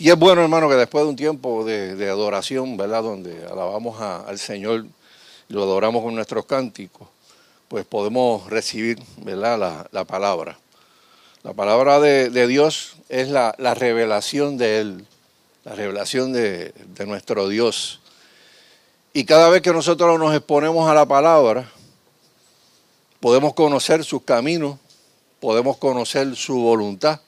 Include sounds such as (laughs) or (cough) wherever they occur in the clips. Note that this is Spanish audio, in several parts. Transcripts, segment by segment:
Y es bueno, hermano, que después de un tiempo de, adoración, ¿verdad? Donde alabamos al Señor y lo adoramos con nuestros cánticos, pues podemos recibir, ¿verdad? La, palabra. La palabra de, Dios es la, revelación de Él, la revelación de, de nuestro Dios. Y cada vez que nosotros nos exponemos a la palabra, podemos conocer sus caminos, podemos conocer su voluntad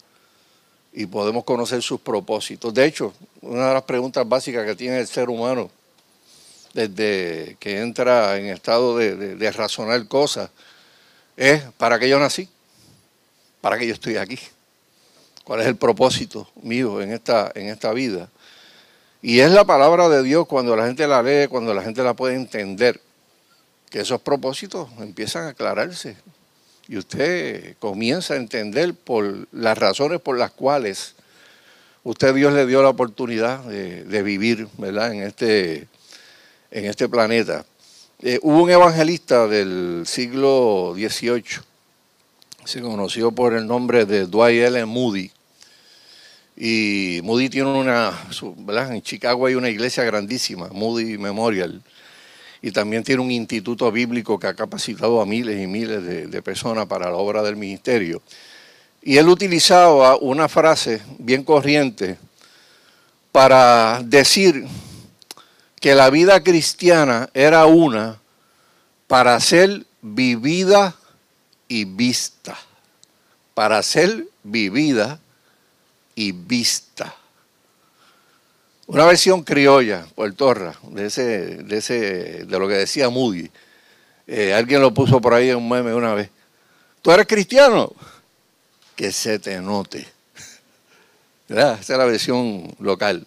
y podemos conocer sus propósitos. De hecho, una de las preguntas básicas que tiene el ser humano desde que entra en estado de, razonar cosas es, ¿para qué yo nací? ¿Para qué yo estoy aquí? ¿Cuál es el propósito mío en esta, en esta vida? Y es la palabra de Dios cuando la gente la lee, cuando la gente la puede entender, que esos propósitos empiezan a aclararse y usted comienza a entender por las razones por las cuales usted Dios le dio la oportunidad de, vivir ¿verdad? En, este, en este planeta. Eh, hubo un evangelista del siglo XVIII, se conoció por el nombre de Dwight L. Moody. Y Moody tiene una, ¿verdad? en Chicago hay una iglesia grandísima, Moody Memorial y también tiene un instituto bíblico que ha capacitado a miles y miles de, personas para la obra del ministerio. Y él utilizaba una frase bien corriente para decir que la vida cristiana era una para ser vivida y vista. Para ser vivida y vista. Una versión criolla, puertorra, de, ese, de, ese, de lo que decía Moody. Eh, alguien lo puso por ahí en un meme una vez. ¿Tú eres cristiano? Que se te note. (laughs) Esa es la versión local.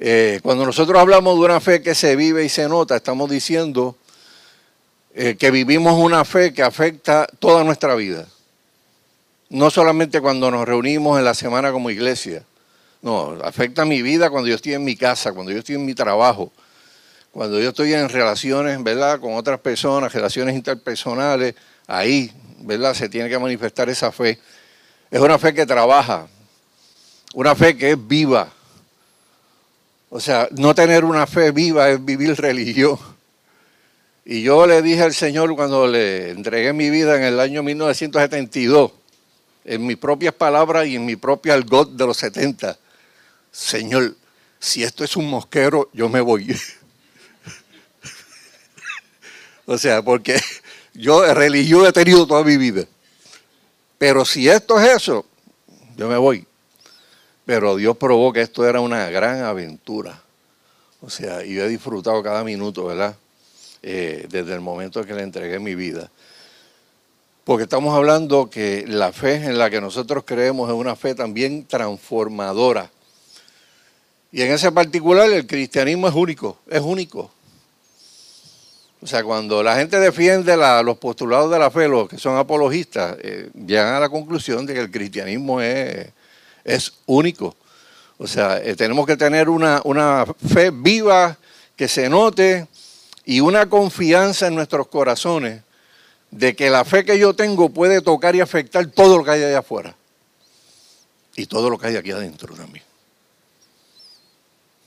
Eh, cuando nosotros hablamos de una fe que se vive y se nota, estamos diciendo eh, que vivimos una fe que afecta toda nuestra vida. No solamente cuando nos reunimos en la semana como iglesia, no, afecta mi vida cuando yo estoy en mi casa, cuando yo estoy en mi trabajo, cuando yo estoy en relaciones, ¿verdad?, con otras personas, relaciones interpersonales, ahí, ¿verdad?, se tiene que manifestar esa fe. Es una fe que trabaja, una fe que es viva. O sea, no tener una fe viva es vivir religión. Y yo le dije al Señor cuando le entregué mi vida en el año 1972, en mis propias palabras y en mi propio algot de los 70, Señor, si esto es un mosquero, yo me voy. (laughs) o sea, porque yo religión he tenido toda mi vida. Pero si esto es eso, yo me voy. Pero Dios probó que esto era una gran aventura. O sea, y he disfrutado cada minuto, ¿verdad? Eh, desde el momento en que le entregué mi vida. Porque estamos hablando que la fe en la que nosotros creemos es una fe también transformadora. Y en ese particular el cristianismo es único, es único. O sea, cuando la gente defiende los postulados de la fe, los que son apologistas, eh, llegan a la conclusión de que el cristianismo es, es único. O sea, eh, tenemos que tener una, una fe viva, que se note, y una confianza en nuestros corazones de que la fe que yo tengo puede tocar y afectar todo lo que hay allá afuera. Y todo lo que hay aquí adentro también.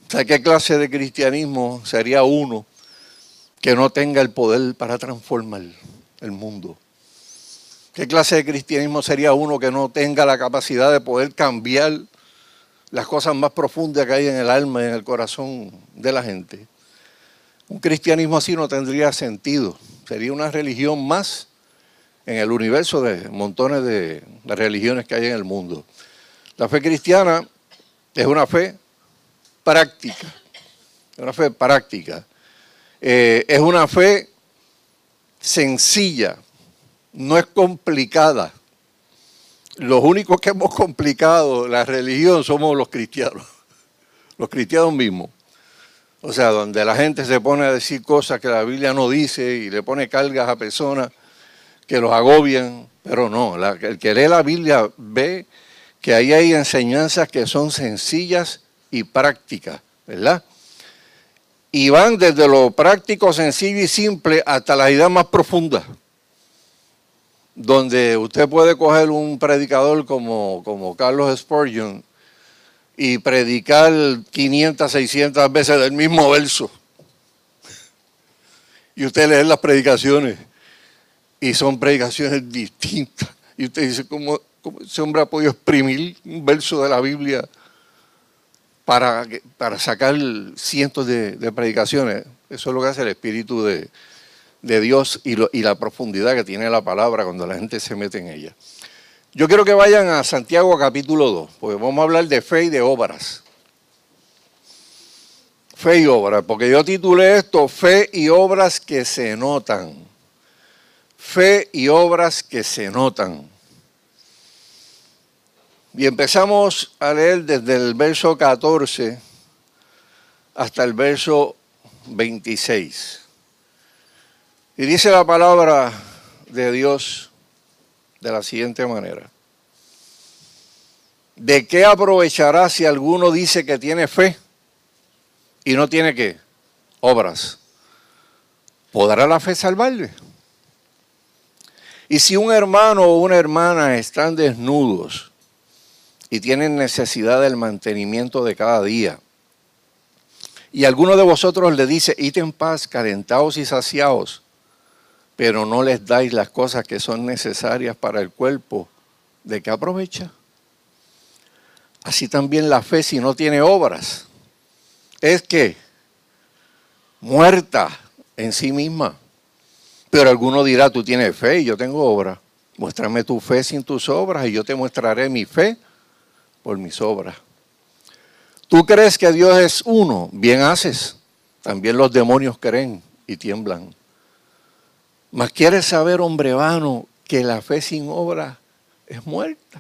¿Sabe qué clase de cristianismo sería uno que no tenga el poder para transformar el mundo? ¿Qué clase de cristianismo sería uno que no tenga la capacidad de poder cambiar las cosas más profundas que hay en el alma y en el corazón de la gente? Un cristianismo así no tendría sentido. Sería una religión más en el universo de montones de, religiones que hay en el mundo. La fe cristiana es una fe práctica. Una fe práctica. Eh, es una fe sencilla, no es complicada. Los únicos que hemos complicado la religión somos los cristianos, (laughs) los cristianos mismos. O sea, donde la gente se pone a decir cosas que la Biblia no dice y le pone cargas a personas que los agobian, pero no, el que lee la Biblia ve que ahí hay enseñanzas que son sencillas y práctica, ¿verdad? Y van desde lo práctico, sencillo y simple hasta la idea más profunda, donde usted puede coger un predicador como, como Carlos Spurgeon y predicar 500, 600 veces del mismo verso. Y usted lee las predicaciones y son predicaciones distintas. Y usted dice, ¿cómo, ese hombre ha podido exprimir un verso de la Biblia para, para sacar cientos de, predicaciones? Eso es lo que hace el Espíritu de, Dios y, y la profundidad que tiene la palabra cuando la gente se mete en ella. Yo quiero que vayan a Santiago capítulo 2, porque vamos a hablar de fe y de obras. Fe y obras, porque yo titulé esto Fe y obras que se notan. Fe y obras que se notan. Y empezamos a leer desde el verso 14 hasta el verso 26. Y dice la palabra de Dios de la siguiente manera. ¿De qué aprovechará si alguno dice que tiene fe y no tiene qué? Obras. ¿Podrá la fe salvarle? Y si un hermano o una hermana están desnudos y tienen necesidad del mantenimiento de cada día, y alguno de vosotros le dice, id en paz, calentados y saciados, pero no les dais las cosas que son necesarias para el cuerpo, ¿de qué aprovecha? Así también la fe si no tiene obras es que muerta en sí misma. Pero alguno dirá, tú tienes fe y yo tengo obras. Muéstrame tu fe sin tus obras y yo te mostraré mi fe por mis obras. Tú crees que Dios es uno, bien haces. También los demonios creen y tiemblan. Mas quieres saber, hombre vano, que la fe sin obra es muerta.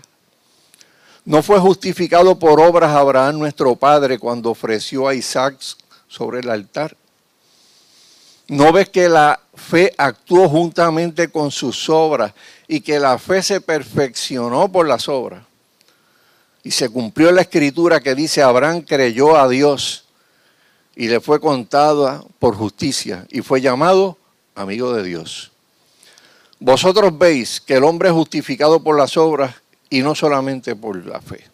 No fue justificado por obras Abraham nuestro padre cuando ofreció a Isaac sobre el altar. ¿No ves que la fe actuó juntamente con sus obras y que la fe se perfeccionó por las obras? Y se cumplió la escritura que dice, Abraham creyó a Dios y le fue contado por justicia y fue llamado amigo de Dios. Vosotros veis que el hombre es justificado por las obras y no solamente por la fe.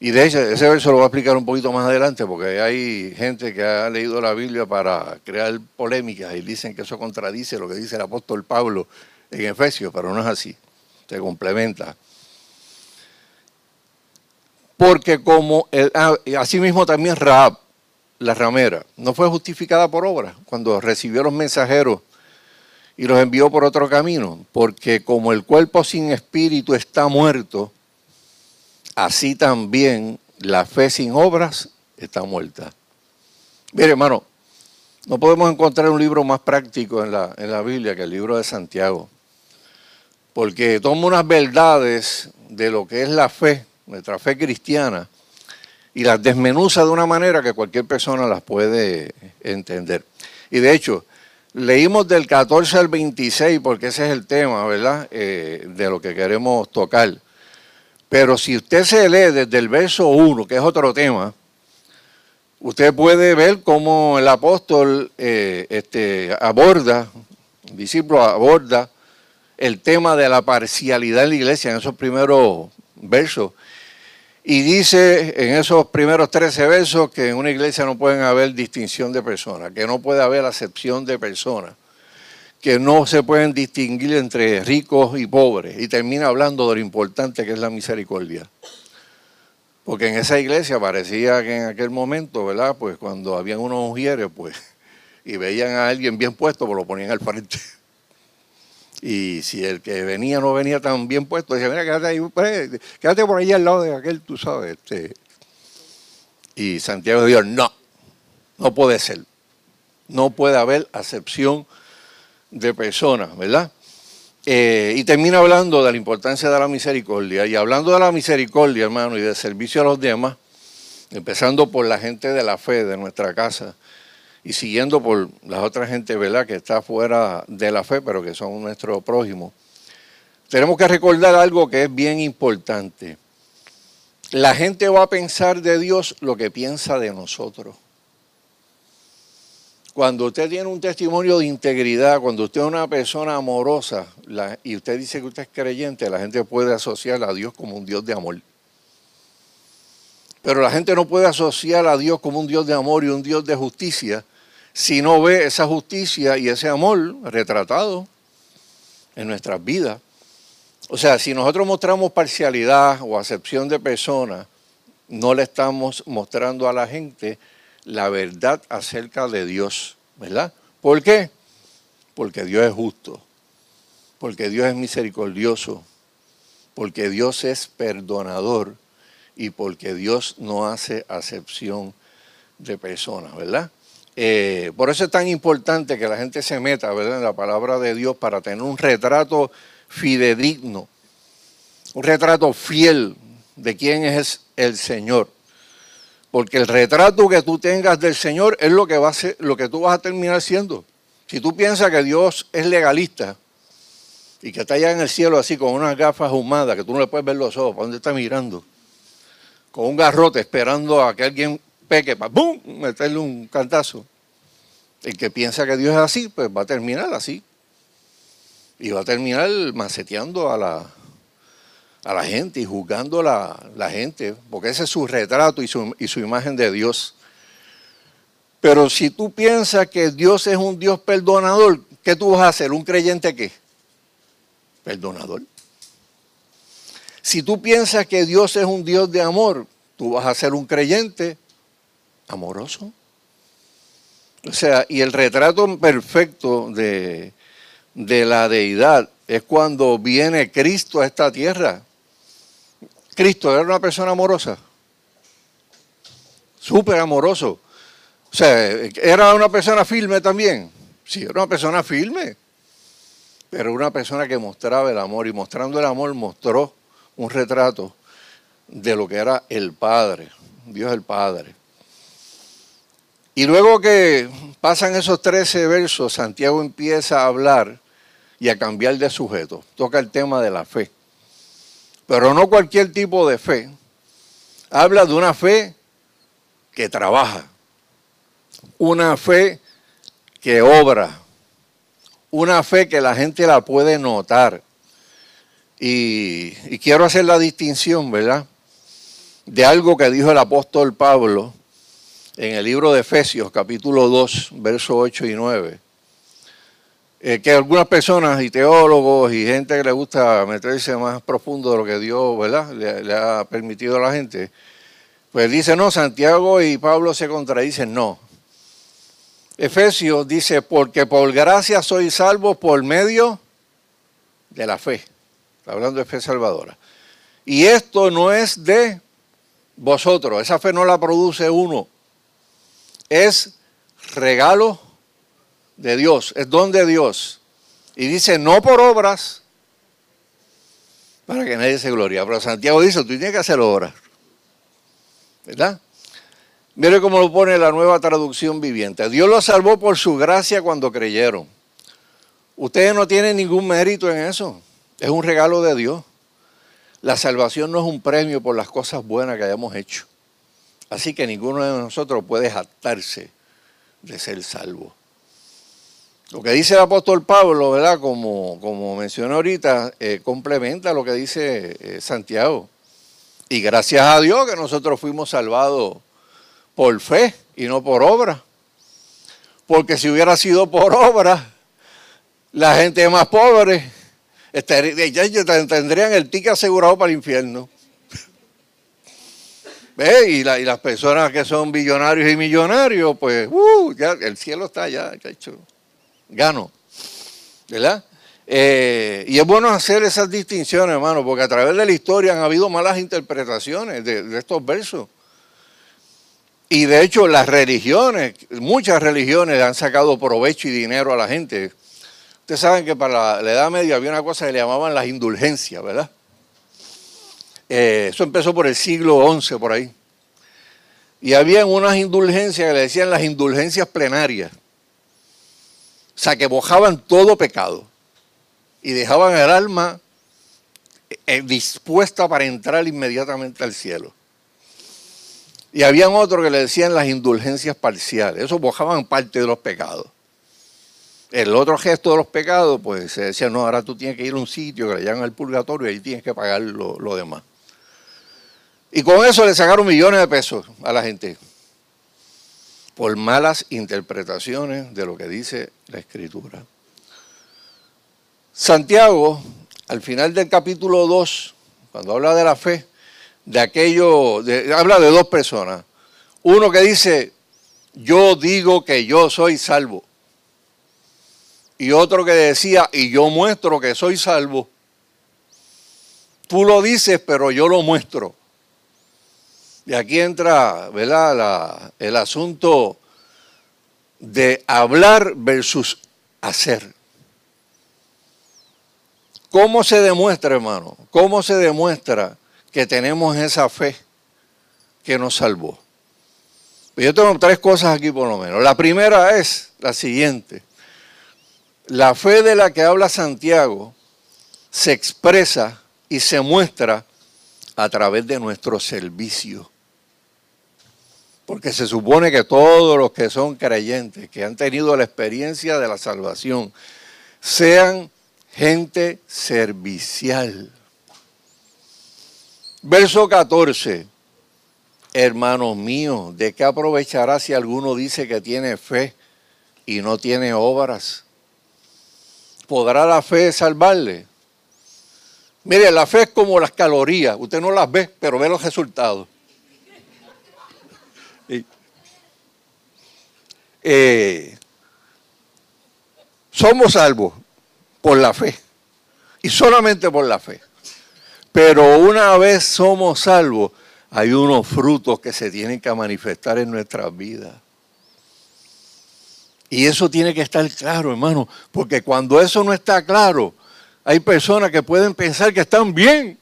Y de ese, ese verso lo voy a explicar un poquito más adelante porque hay gente que ha leído la Biblia para crear polémicas y dicen que eso contradice lo que dice el apóstol Pablo en Efesios, pero no es así, se complementa. Porque como, el, ah, asimismo también Raab, la ramera, no fue justificada por obra cuando recibió los mensajeros y los envió por otro camino, porque como el cuerpo sin espíritu está muerto, así también la fe sin obras está muerta. Mire, hermano, no podemos encontrar un libro más práctico en la, en la Biblia que el libro de Santiago, porque toma unas verdades de lo que es la fe, nuestra fe cristiana, y las desmenuza de una manera que cualquier persona las puede entender. Y de hecho, Leímos del 14 al 26 porque ese es el tema, ¿verdad? Eh, de lo que queremos tocar. Pero si usted se lee desde el verso 1, que es otro tema, usted puede ver cómo el apóstol eh, este, aborda, el discípulo aborda el tema de la parcialidad en la iglesia en esos primeros versos. Y dice en esos primeros 13 versos que en una iglesia no pueden haber distinción de personas, que no puede haber acepción de personas, que no se pueden distinguir entre ricos y pobres. Y termina hablando de lo importante que es la misericordia. Porque en esa iglesia parecía que en aquel momento, ¿verdad? Pues cuando habían unos mujeres, pues, y veían a alguien bien puesto, pues lo ponían al frente. Y si el que venía no venía tan bien puesto, decía, mira, quédate ahí, pues, quédate por ahí al lado de aquel, tú sabes. Este. Y Santiago dijo, no, no puede ser. No puede haber acepción de personas, ¿verdad? Eh, y termina hablando de la importancia de la misericordia. Y hablando de la misericordia, hermano, y de servicio a los demás, empezando por la gente de la fe de nuestra casa, y siguiendo por las otras gente, ¿verdad?, que está fuera de la fe, pero que son nuestro prójimo. Tenemos que recordar algo que es bien importante. La gente va a pensar de Dios lo que piensa de nosotros. Cuando usted tiene un testimonio de integridad, cuando usted es una persona amorosa y usted dice que usted es creyente, la gente puede asociar a Dios como un Dios de amor. Pero la gente no puede asociar a Dios como un Dios de amor y un Dios de justicia si no ve esa justicia y ese amor retratado en nuestras vidas. O sea, si nosotros mostramos parcialidad o acepción de personas, no le estamos mostrando a la gente la verdad acerca de Dios, ¿verdad? ¿Por qué? Porque Dios es justo, porque Dios es misericordioso, porque Dios es perdonador y porque Dios no hace acepción de personas, ¿verdad? Eh, por eso es tan importante que la gente se meta en la palabra de Dios para tener un retrato fidedigno, un retrato fiel de quién es el Señor. Porque el retrato que tú tengas del Señor es lo que, a lo que tú vas a terminar siendo. Si tú piensas que Dios es legalista y que está allá en el cielo así con unas gafas humadas que tú no le puedes ver los ojos, ¿para dónde está mirando? Con un garrote esperando a que alguien peque para ¡bum! meterle un cantazo. El que piensa que Dios es así, pues va a terminar así. Y va a terminar maceteando a la, a la gente y juzgando a la, gente, porque ese es su retrato y su, y su imagen de Dios. Pero si tú piensas que Dios es un Dios perdonador, ¿qué tú vas a hacer? ¿Un creyente qué? Perdonador. Si tú piensas que Dios es un Dios de amor, tú vas a ser un creyente amoroso. O sea, y el retrato perfecto de, de la deidad es cuando viene Cristo a esta tierra. Cristo era una persona amorosa, súper amoroso. O sea, era una persona firme también. Sí, era una persona firme, pero una persona que mostraba el amor y mostrando el amor mostró un retrato de lo que era el Padre, Dios el Padre. Y luego que pasan esos 13 versos, Santiago empieza a hablar y a cambiar de sujeto. Toca el tema de la fe. Pero no cualquier tipo de fe. Habla de una fe que trabaja, una fe que obra, una fe que la gente la puede notar. Y, quiero hacer la distinción, ¿verdad? De algo que dijo el apóstol Pablo en el libro de Efesios, capítulo 2, versos 8 y 9, eh, que algunas personas y teólogos y gente que le gusta meterse más profundo de lo que Dios ¿verdad? Le, ha permitido a la gente, pues dice, no, Santiago y Pablo se contradicen, no. Efesios dice, porque por gracia soy salvo por medio de la fe. Está hablando de fe salvadora. Y esto no es de vosotros, esa fe no la produce uno es regalo de Dios, es don de Dios. Y dice, no por obras, para que nadie se gloria. Pero Santiago dice, tú tienes que hacer obras. ¿Verdad? Mire cómo lo pone la nueva traducción viviente. Dios los salvó por su gracia cuando creyeron. Ustedes no tienen ningún mérito en eso. Es un regalo de Dios. La salvación no es un premio por las cosas buenas que hayamos hecho. Así que ninguno de nosotros puede jactarse de ser salvo. Lo que dice el apóstol Pablo, ¿verdad? Como, como mencioné ahorita, eh, complementa lo que dice eh, Santiago. Y gracias a Dios que nosotros fuimos salvados por fe y no por obra. Porque si hubiera sido por obra, la gente más pobre tendrían el ticket asegurado para el infierno. Y, las personas que son billonarios y millonarios, pues, uh, ya el cielo está ya, ya hecho, gano. ¿Verdad? Eh, y es bueno hacer esas distinciones, hermano, porque a través de la historia han habido malas interpretaciones de, estos versos. Y de hecho las religiones, muchas religiones han sacado provecho y dinero a la gente. Ustedes saben que para la Edad Media había una cosa que le llamaban las indulgencias, ¿verdad? Eh, eso empezó por el siglo XI, por ahí. Y había unas indulgencias que le decían las indulgencias plenarias. O sea, que bojaban todo pecado y dejaban el alma eh, dispuesta para entrar inmediatamente al cielo. Y habían otros que le decían las indulgencias parciales. Eso bojaban parte de los pecados. El otro gesto de los pecados, pues se decía, no, ahora tú tienes que ir a un sitio que le llaman el purgatorio y ahí tienes que pagar lo demás. Y con eso le sacaron millones de pesos a la gente por malas interpretaciones de lo que dice la Escritura. Santiago, al final del capítulo 2, cuando habla de la fe, de aquello, habla de dos personas. Uno que dice, yo digo que yo soy salvo. Y otro que decía, y yo muestro que soy salvo. Tú lo dices, pero yo lo muestro. Y aquí entra ¿verdad? el asunto de hablar versus hacer. ¿Cómo se demuestra, hermano? ¿Cómo se demuestra que tenemos esa fe que nos salvó? Yo tengo tres cosas aquí por lo menos. La primera es la siguiente. La fe de la que habla Santiago se expresa y se muestra a través de nuestro servicio. Porque se supone que todos los que son creyentes, que han tenido la experiencia de la salvación, sean gente servicial. Verso 14. Hermanos míos, ¿de qué aprovechará si alguno dice que tiene fe y no tiene obras? ¿Podrá la fe salvarle? Mire, la fe es como las calorías. Usted no las ve, pero ve los resultados. Eh, somos salvos por la fe y solamente por la fe. Pero una vez somos salvos, hay unos frutos que se tienen que manifestar en nuestras vidas. Y eso tiene que estar claro, hermano, porque cuando eso no está claro, hay personas que pueden pensar que están bien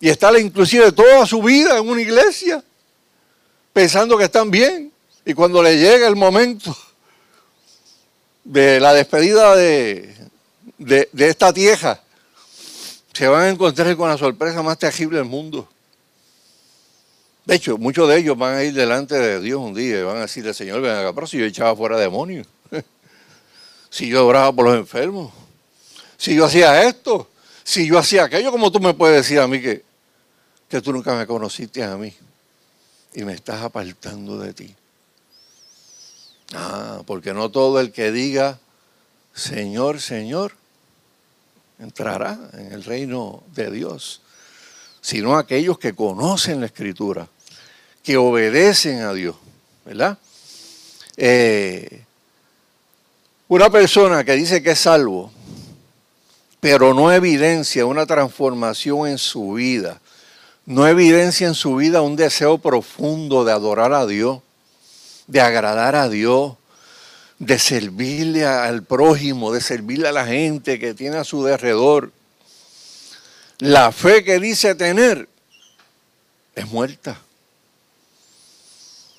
y estar inclusive toda su vida en una iglesia pensando que están bien. Y cuando le llega el momento de la despedida de, de, esta tierra, se van a encontrar con la sorpresa más terrible del mundo. De hecho, muchos de ellos van a ir delante de Dios un día y van a decirle, Señor, ven acá, pero si yo echaba fuera demonios, (laughs) si yo oraba por los enfermos, si yo hacía esto, si yo hacía aquello, como tú me puedes decir a mí que, que tú nunca me conociste a mí y me estás apartando de ti. Ah, porque no todo el que diga Señor, Señor, entrará en el reino de Dios, sino aquellos que conocen la Escritura, que obedecen a Dios, ¿verdad? Eh, una persona que dice que es salvo, pero no evidencia una transformación en su vida, no evidencia en su vida un deseo profundo de adorar a Dios, de agradar a Dios, de servirle al prójimo, de servirle a la gente que tiene a su derredor. La fe que dice tener es muerta.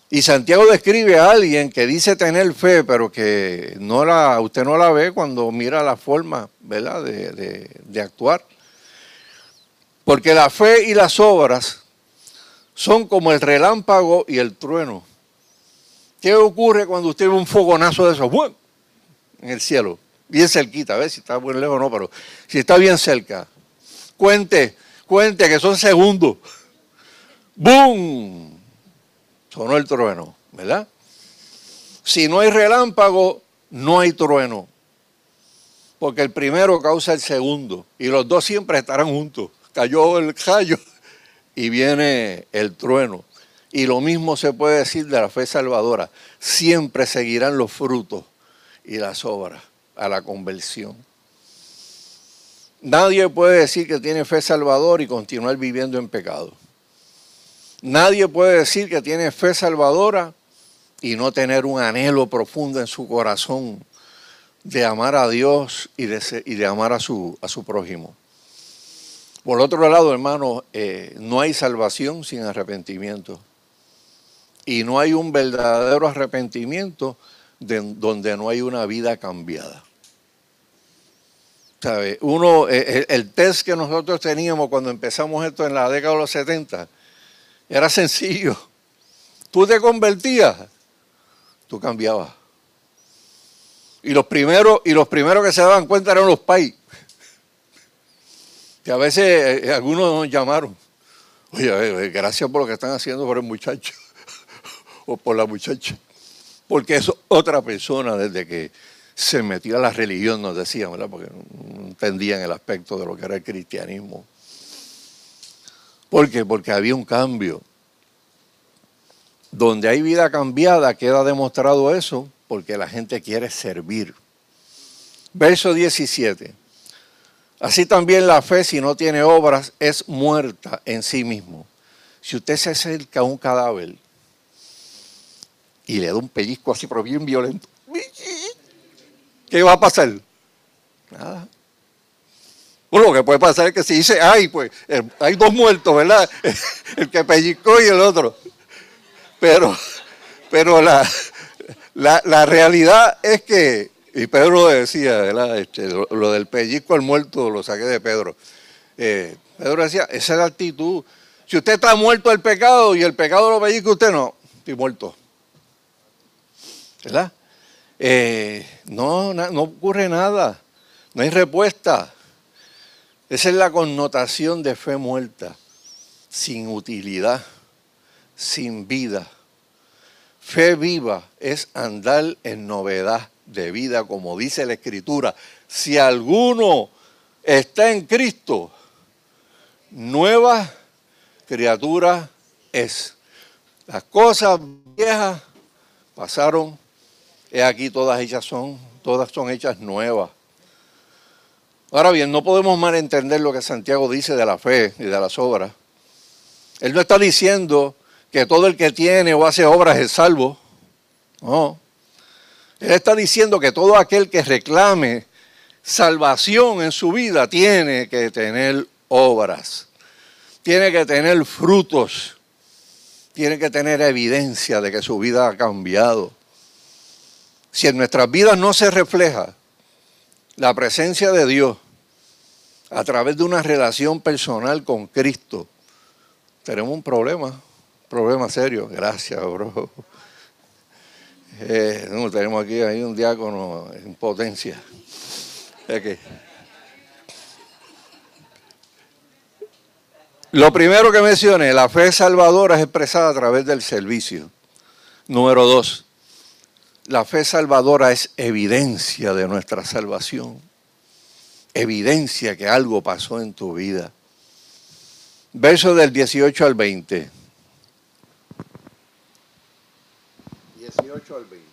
Y Santiago describe a alguien que dice tener fe, pero que no la, usted no la ve cuando mira la forma ¿verdad? De, de actuar. Porque la fe y las obras son como el relámpago y el trueno. ¿Qué ocurre cuando usted ve un fogonazo de esos? En el cielo, bien cerquita, a ver si está muy lejos o no, pero si está bien cerca. Cuente, cuente que son segundos. ¡Bum! Sonó el trueno, ¿verdad? Si no hay relámpago, no hay trueno. Porque el primero causa el segundo. Y los dos siempre estarán juntos. Cayó el callo y viene el trueno. Y lo mismo se puede decir de la fe salvadora. Siempre seguirán los frutos y las obras a la conversión. Nadie puede decir que tiene fe salvadora y continuar viviendo en pecado. Nadie puede decir que tiene fe salvadora y no tener un anhelo profundo en su corazón de amar a Dios y de, amar a su, a su prójimo. Por otro lado, hermano, eh, no hay salvación sin arrepentimiento y no hay un verdadero arrepentimiento donde no hay una vida cambiada. ¿Sabe? Uno, eh, eh, el, test que nosotros teníamos cuando empezamos esto en la década de los 70 era sencillo. Tú te convertías, tú cambiabas. Y los primeros, y los primeros que se daban cuenta eran los pais. Que a veces eh, algunos nos llamaron. Oye, gracias por lo que están haciendo por el muchacho (laughs) o por la muchacha. Porque es otra persona desde que se metió a la religión, nos decían, ¿verdad? Porque no entendían el aspecto de lo que era el cristianismo. ¿Por qué? Porque había un cambio. Donde hay vida cambiada, queda demostrado eso, porque la gente quiere servir. Verso 17. Así también la fe, si no tiene obras, es muerta en sí mismo. Si usted se acerca a un cadáver y le da un pellizco así, pero bien violento, ¿qué va a pasar? Nada. Bueno, lo que puede pasar es que si dice, ay, pues hay dos muertos, ¿verdad? (laughs) El que pellizcó y el otro. Pero, pero la, la realidad es que y Pedro decía, ¿verdad? Este, lo, del pellizco al muerto lo saqué de Pedro. Eh, Pedro decía, esa es la actitud. Si usted está muerto al pecado y el pecado lo pellizca usted, no, estoy muerto. ¿Verdad? Eh, no, no ocurre nada, no hay respuesta. Esa es la connotación de fe muerta, sin utilidad, sin vida. Fe viva es andar en novedad de vida, como dice la Escritura. Si alguno está en Cristo, nueva criatura es. Las cosas viejas pasaron, he aquí todas ellas son, todas son hechas nuevas. Ahora bien, no podemos malentender lo que Santiago dice de la fe y de las obras. Él no está diciendo que todo el que tiene o hace obras es salvo. No. Él está diciendo que todo aquel que reclame salvación en su vida tiene que tener obras, tiene que tener frutos, tiene que tener evidencia de que su vida ha cambiado. Si en nuestras vidas no se refleja la presencia de Dios a través de una relación personal con Cristo, tenemos un problema, problema serio. Gracias, bro. Eh, tenemos aquí hay un diácono en potencia. Lo primero que mencioné, la fe salvadora es expresada a través del servicio. Número dos, la fe salvadora es evidencia de nuestra salvación. Evidencia que algo pasó en tu vida. Verso del 18 al 20. 18 al 20.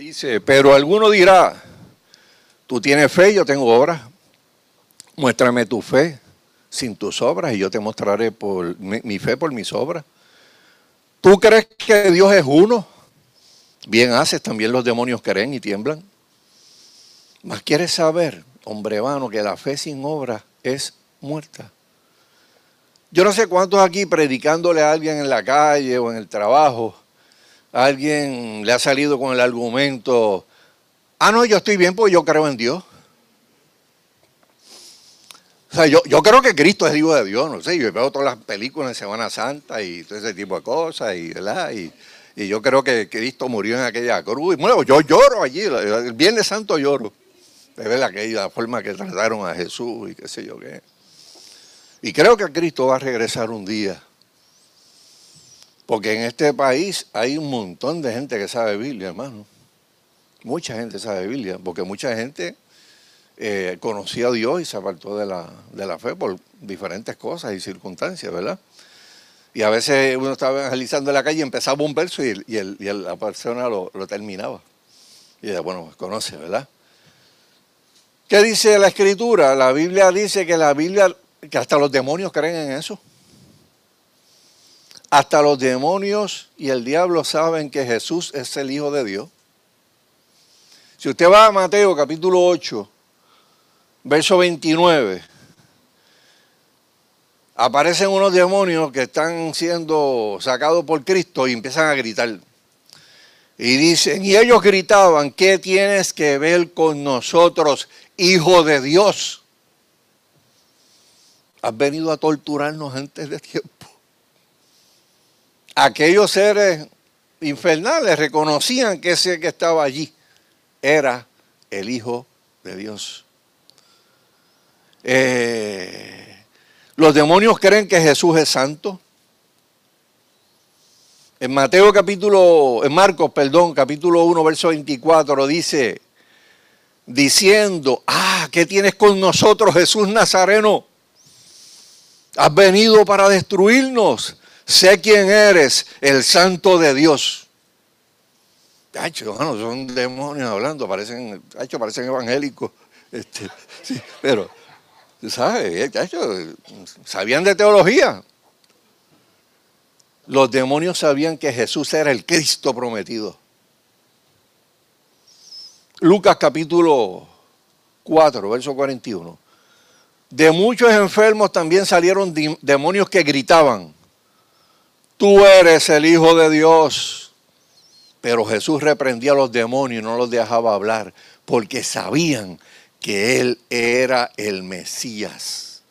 Dice, pero alguno dirá, tú tienes fe, yo tengo obras. Muéstrame tu fe sin tus obras y yo te mostraré por mi, fe por mis obras. ¿Tú crees que Dios es uno? Bien haces, también los demonios creen y tiemblan. Mas quieres saber, hombre vano, que la fe sin obras es muerta. Yo no sé cuántos aquí predicándole a alguien en la calle o en el trabajo, alguien le ha salido con el argumento, ah, no, yo estoy bien porque yo creo en Dios. O sea, yo, yo creo que Cristo es Hijo de Dios, no sé, yo veo todas las películas de Semana Santa y todo ese tipo de cosas, y, ¿verdad? Y, y yo creo que Cristo murió en aquella cruz. Y bueno, yo lloro allí, el Viernes Santo lloro, de ver aquella forma que trataron a Jesús y qué sé yo qué. Y creo que Cristo va a regresar un día. Porque en este país hay un montón de gente que sabe Biblia, hermano. Mucha gente sabe Biblia, porque mucha gente eh, conocía a Dios y se apartó de la, de la fe por diferentes cosas y circunstancias, ¿verdad? Y a veces uno estaba evangelizando en la calle y empezaba un verso y, la persona lo, lo, terminaba. Y decía, bueno, pues conoce, ¿verdad? ¿Qué dice la escritura? La Biblia dice que la Biblia que hasta los demonios creen en eso. Hasta los demonios y el diablo saben que Jesús es el Hijo de Dios. Si usted va a Mateo capítulo 8, verso 29, aparecen unos demonios que están siendo sacados por Cristo y empiezan a gritar. Y dicen, y ellos gritaban, ¿qué tienes que ver con nosotros, Hijo de Dios? Has venido a torturarnos antes de tiempo. Aquellos seres infernales reconocían que ese que estaba allí era el Hijo de Dios. Eh, los demonios creen que Jesús es santo. En Mateo capítulo, en Marcos, perdón, capítulo 1, verso 24, dice, diciendo, ah, ¿qué tienes con nosotros, Jesús Nazareno? Has venido para destruirnos. Sé quién eres, el santo de Dios. Hacho, bueno, son demonios hablando, parecen, hecho, parecen evangélicos. Este, sí, pero, ¿sabes? sabían de teología. Los demonios sabían que Jesús era el Cristo prometido. Lucas capítulo 4, verso 41. De muchos enfermos también salieron demonios que gritaban, tú eres el Hijo de Dios. Pero Jesús reprendía a los demonios y no los dejaba hablar, porque sabían que Él era el Mesías.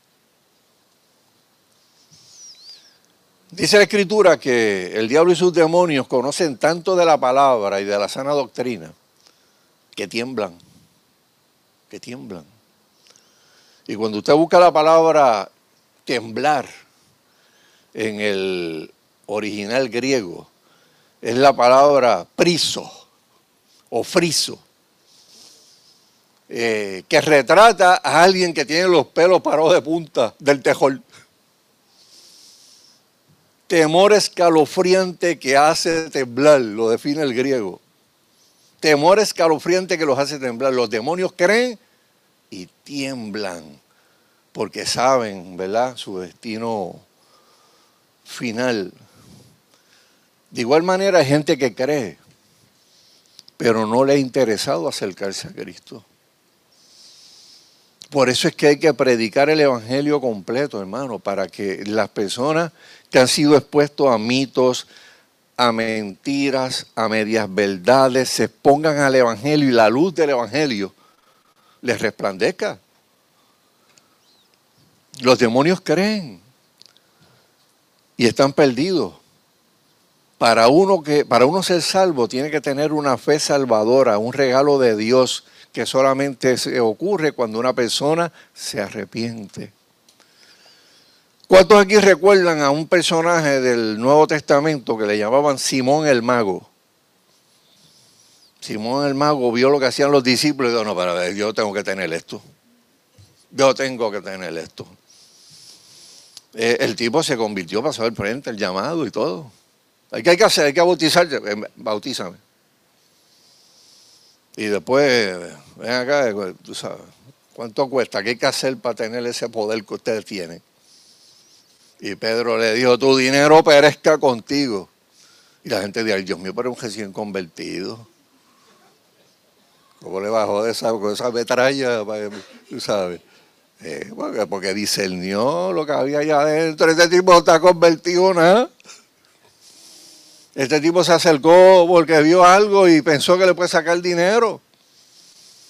Dice la Escritura que el diablo y sus demonios conocen tanto de la palabra y de la sana doctrina que tiemblan, que tiemblan. Y cuando usted busca la palabra temblar en el original griego, es la palabra priso o friso, eh, que retrata a alguien que tiene los pelos parados de punta del tejol. Temor escalofriante que hace temblar, lo define el griego temor escalofriante que los hace temblar. Los demonios creen y tiemblan porque saben, ¿verdad?, su destino final. De igual manera hay gente que cree, pero no le ha interesado acercarse a Cristo. Por eso es que hay que predicar el Evangelio completo, hermano, para que las personas que han sido expuestos a mitos, a mentiras, a medias verdades, se expongan al Evangelio y la luz del Evangelio les resplandezca. Los demonios creen y están perdidos. Para uno, que, para uno ser salvo tiene que tener una fe salvadora, un regalo de Dios que solamente se ocurre cuando una persona se arrepiente. ¿Cuántos aquí recuerdan a un personaje del Nuevo Testamento que le llamaban Simón el Mago? Simón el Mago vio lo que hacían los discípulos y dijo, no, para ver, yo tengo que tener esto. Yo tengo que tener esto. Eh, el tipo se convirtió, pasó al frente, el llamado y todo. ¿Qué hay que hacer? Hay que bautizarse. Eh, bautízame. Y después, ven acá, tú sabes, ¿cuánto cuesta? ¿Qué hay que hacer para tener ese poder que ustedes tienen? Y Pedro le dijo, tu dinero perezca contigo. Y la gente dijo, Dios mío, pero un recién convertido. ¿Cómo le bajó de esa, con esa metralla? Tú sabes. Eh, porque discernió lo que había allá adentro. Este tipo está convertido nada. Este tipo se acercó porque vio algo y pensó que le puede sacar dinero.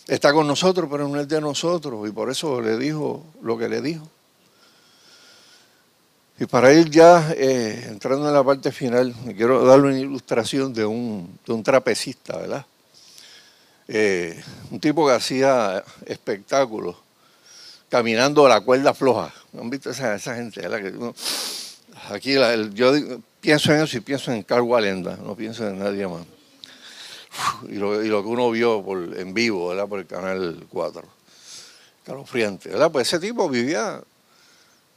Está con nosotros, pero no es de nosotros. Y por eso le dijo lo que le dijo. Y para ir ya eh, entrando en la parte final, quiero darle una ilustración de un, trapecista, ¿verdad? Eh, un tipo que hacía espectáculos caminando a la cuerda floja. ¿Han visto esa, esa gente? aquí yo pienso en eso y pienso en Carl Walenda, no pienso en nadie más. Y lo, que uno vio en vivo, ¿verdad? Por el canal 4. Friante, ¿verdad? Pues ese tipo vivía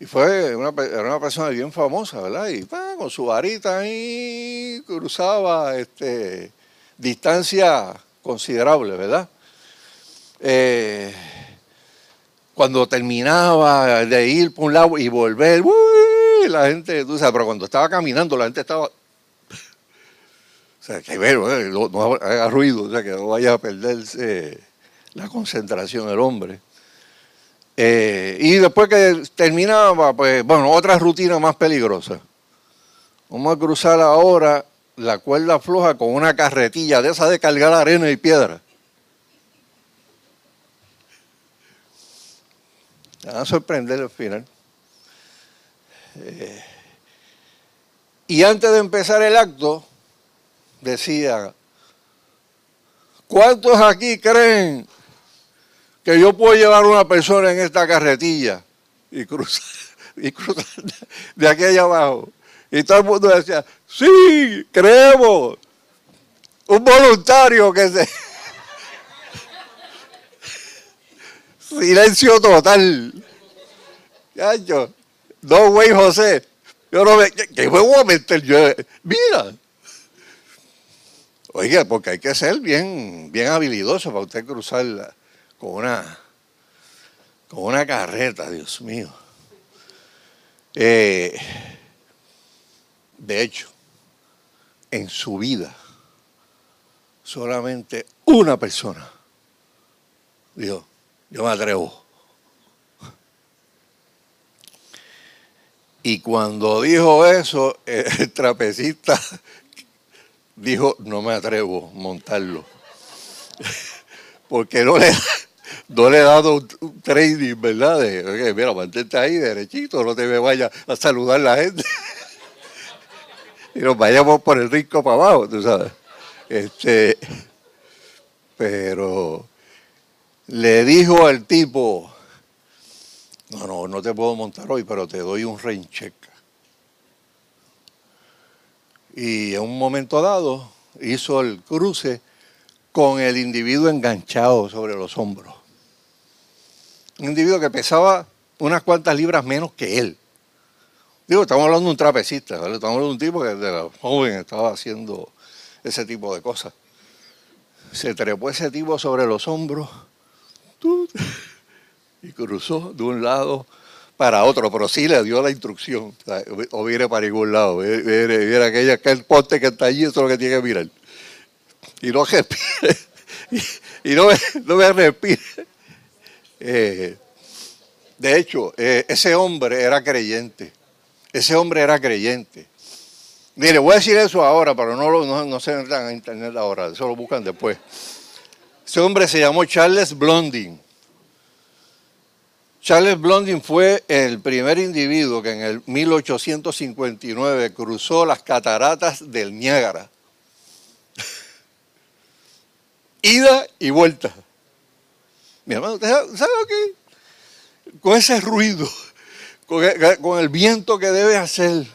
y fue una persona bien famosa, ¿verdad? Y con su varita ahí cruzaba este, distancia considerable, ¿verdad? Eh, cuando terminaba de ir por un lado y volver, la gente, tú sabes, pero cuando estaba caminando, la gente estaba. O sea, que bueno, eh, no haga ruido, o sea, que no vaya a perderse la concentración del hombre. Eh, y después que terminaba, pues, bueno, otra rutina más peligrosa. Vamos a cruzar ahora la cuerda floja con una carretilla de esa de cargar arena y piedra. Me va a sorprender al final. Eh, y antes de empezar el acto, decía, ¿cuántos aquí creen que yo puedo llevar una persona en esta carretilla y cruzar, (laughs) y cruzar de aquí allá abajo. Y todo el mundo decía, sí, creemos. Un voluntario que se... (laughs) Silencio total. yo no, güey, José. Yo no me... ¿Qué voy a meter? Mira. Oiga, porque hay que ser bien, bien habilidoso para usted cruzar con una, con una carreta, Dios mío. Eh, de hecho, en su vida, solamente una persona dijo, yo me atrevo. Y cuando dijo eso, el (laughs) trapecista dijo, no me atrevo a montarlo. (laughs) Porque no le, no le he dado un, trading, ¿verdad? Mira, mantente ahí derechito, no te vayas a saludar la gente. (laughs) y nos vayamos por el rico para abajo, tú sabes. Este, pero le dijo al tipo, no, no, no te puedo montar hoy, pero te doy un rain. Y en un momento dado hizo el cruce con el individuo enganchado sobre los hombros. Un individuo que pesaba unas cuantas libras menos que él. Estamos hablando de un trapecista, estamos hablando de un tipo que desde joven estaba haciendo ese tipo de cosas. Se trepó ese tipo sobre los hombros y cruzó de un lado para otro, pero sí le dio la instrucción. O, viene para ningún lado. Viene, aquella, aquel poste que está allí, eso es lo que tiene que mirar. Y no respire. (laughs) Y, no, no me respire. Eh, de hecho, eh, ese hombre era creyente. Ese hombre era creyente. Mire, voy a decir eso ahora, pero no, se entran a internet ahora, eso lo buscan después. Ese hombre se llamó Charles Blondin. Charles Blondin fue el primer individuo que en el 1859 cruzó las cataratas del Niágara. (laughs) Ida y vuelta. Mi hermano, ¿sabe lo que? Con ese ruido, con el, viento que debe hacer.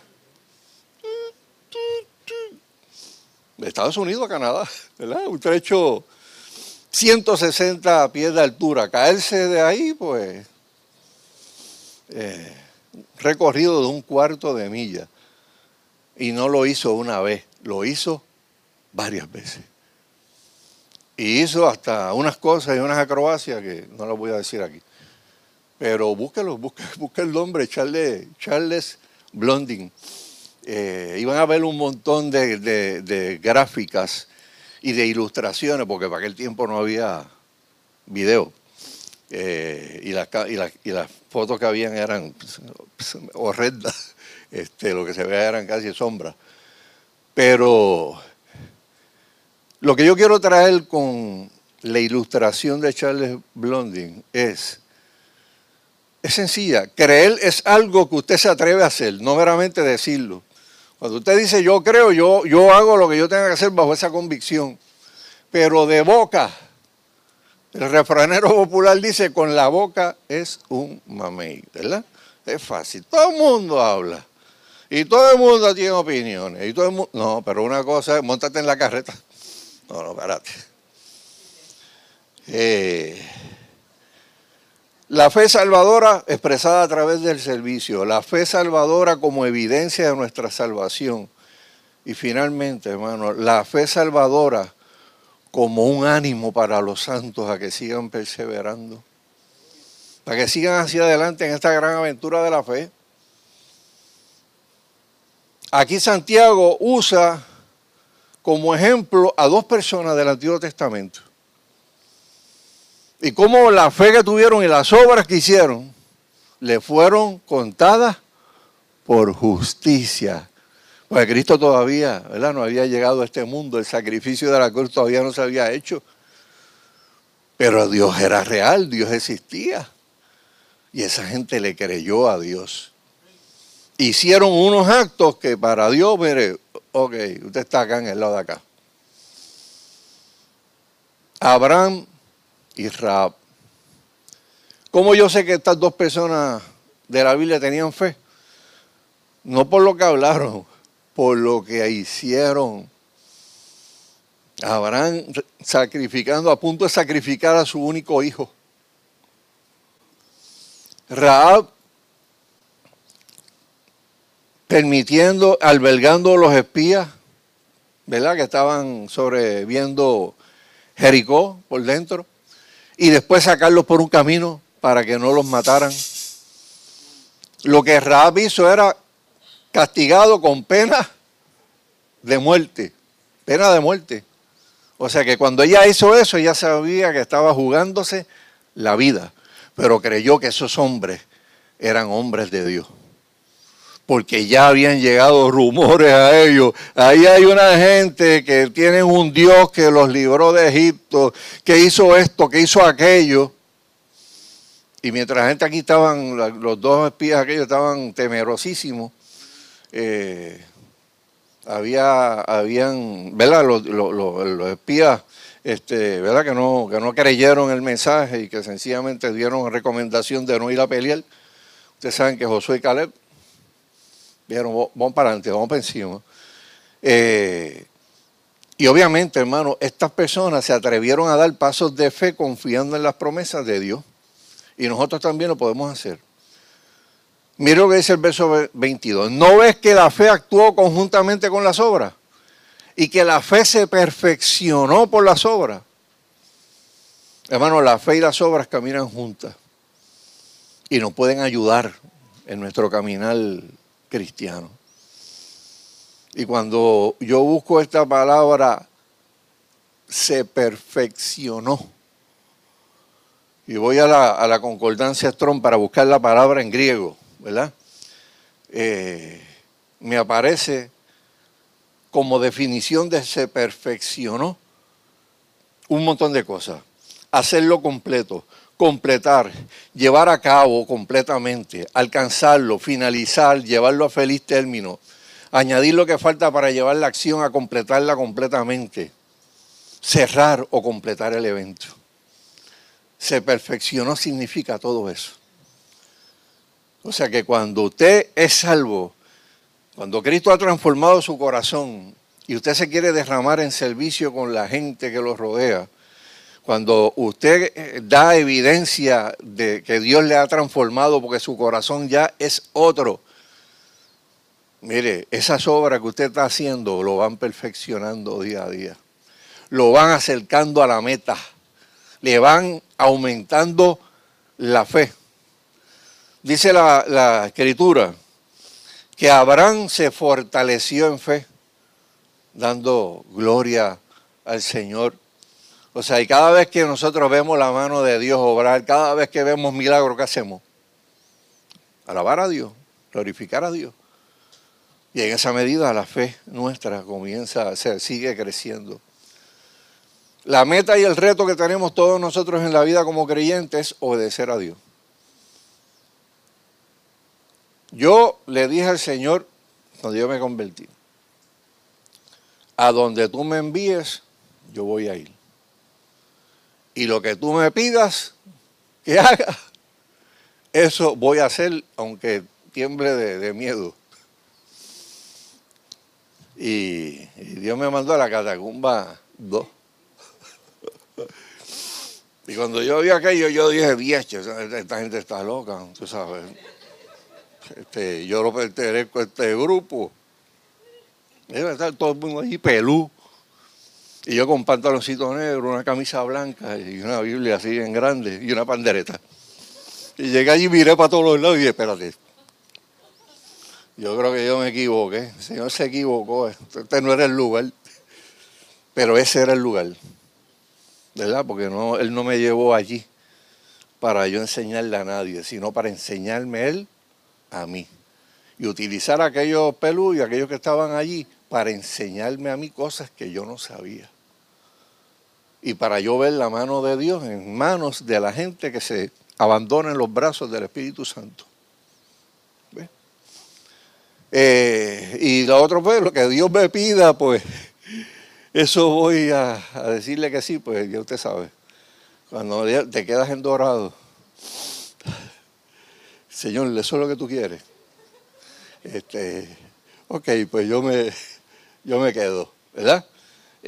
De Estados Unidos a Canadá, ¿verdad? Un trecho 160 pies de altura. Caerse de ahí, pues eh, recorrido de un cuarto de milla. Y no lo hizo una vez, lo hizo varias veces. Y hizo hasta unas cosas y unas acrobacias que no las voy a decir aquí. Pero búsquelo, busque, (laughs) el nombre, Charles, Charles Blondin. Eh, iban a ver un montón de, gráficas y de ilustraciones, porque para aquel tiempo no había video. Eh, y, las, fotos que habían eran pues, horrendas, (laughs) este, lo que se veía eran casi sombras. Pero lo que yo quiero traer con la ilustración de Charles Blondin es, es sencilla, creer es algo que usted se atreve a hacer, no meramente decirlo. Cuando usted dice yo creo, yo, yo hago lo que yo tenga que hacer bajo esa convicción, pero de boca el refranero popular dice, con la boca es un mamey, ¿verdad? Es fácil. Todo el mundo habla. Y todo el mundo tiene opiniones. Y todo no, pero una cosa es, montate en la carreta. No, no, espérate. Eh, la fe salvadora expresada a través del servicio. La fe salvadora como evidencia de nuestra salvación. Y finalmente, hermano, la fe salvadora como un ánimo para los santos a que sigan perseverando, para que sigan hacia adelante en esta gran aventura de la fe. Aquí Santiago usa como ejemplo a dos personas del Antiguo Testamento. Y cómo la fe que tuvieron y las obras que hicieron le fueron contadas por justicia porque Cristo todavía, ¿verdad? No había llegado a este mundo, el sacrificio de la cruz todavía no se había hecho. Pero Dios era real, Dios existía. Y esa gente le creyó a Dios. Hicieron unos actos que para Dios, mire, ok, usted está acá en el lado de acá. Abraham y Raab. ¿Cómo yo sé que estas dos personas de la Biblia tenían fe? No por lo que hablaron, por lo que hicieron. Abraham sacrificando, a punto de sacrificar a su único hijo. Raab permitiendo, albergando los espías, ¿verdad? Que estaban sobreviendo Jericó por dentro, y después sacarlos por un camino para que no los mataran. Lo que Raab hizo era castigado con pena de muerte, pena de muerte. O sea que cuando ella hizo eso, ella sabía que estaba jugándose la vida, pero creyó que esos hombres eran hombres de Dios. Porque ya habían llegado rumores a ellos. Ahí hay una gente que tiene un Dios que los libró de Egipto, que hizo esto, que hizo aquello. Y mientras la gente aquí estaban, los dos espías aquellos estaban temerosísimos, eh, había, habían, ¿verdad? Los, espías, este, ¿verdad? Que no, que no creyeron el mensaje y que sencillamente dieron recomendación de no ir a pelear. Ustedes saben que Josué y Caleb vieron, vamos para adelante, vamos para encima. Eh, y obviamente, hermano, estas personas se atrevieron a dar pasos de fe confiando en las promesas de Dios. Y nosotros también lo podemos hacer. Mira lo que dice el verso 22. ¿No ves que la fe actuó conjuntamente con las obras? Y que la fe se perfeccionó por las obras. Hermano, la fe y las obras caminan juntas. Y nos pueden ayudar en nuestro caminar cristiano. Y cuando yo busco esta palabra, se perfeccionó. Y voy a la, a la concordancia Strong para buscar la palabra en griego. ¿verdad? Eh, me aparece como definición de se perfeccionó un montón de cosas. Hacerlo completo, completar, llevar a cabo completamente, alcanzarlo, finalizar, llevarlo a feliz término, añadir lo que falta para llevar la acción a completarla completamente, cerrar o completar el evento. Se perfeccionó significa todo eso. O sea que cuando usted es salvo, cuando Cristo ha transformado su corazón y usted se quiere derramar en servicio con la gente que lo rodea, cuando usted eh, da evidencia de que Dios le ha transformado porque su corazón ya es otro, mire, esas obras que usted está haciendo lo van perfeccionando día a día, lo van acercando a la meta, le van aumentando la fe. Dice la, escritura que Abraham se fortaleció en fe, dando gloria al Señor. O sea, y cada vez que nosotros vemos la mano de Dios obrar, cada vez que vemos milagros, ¿qué hacemos? Alabar a Dios, glorificar a Dios. Y en esa medida la fe nuestra comienza, se sigue creciendo. La meta y el reto que tenemos todos nosotros en la vida como creyentes es obedecer a Dios. Yo le dije al Señor, cuando yo me convertí, a donde tú me envíes, yo voy a ir. Y lo que tú me pidas que haga, eso voy a hacer, aunque tiemble de, miedo. Y, Dios me mandó a la catacumba 2. Y cuando yo vi aquello, yo dije, viejo, esta gente está loca, tú sabes. Este, yo lo pertenezco a este grupo. Debe estar todo el mundo allí pelú. Y yo con pantaloncito negro, una camisa blanca y una Biblia así en grande y una pandereta. Y llegué allí miré para todos los lados y dije, espérate. Yo creo que yo me equivoqué. El Señor se equivocó. Este no era el lugar. Pero ese era el lugar. ¿Verdad? Porque no, Él no me llevó allí para yo enseñarle a nadie, sino para enseñarme Él a mí. Y utilizar aquellos pelú y aquellos que estaban allí para enseñarme a mí cosas que yo no sabía. Y para yo ver la mano de Dios en manos de la gente que se abandona en los brazos del Espíritu Santo. Eh, y lo otro, pues, lo que Dios me pida, pues, eso voy a, a decirle que sí, pues ya usted sabe. Cuando te quedas en dorado, Señor, eso es lo que tú quieres. Este, ok, pues yo me, yo me quedo, ¿verdad?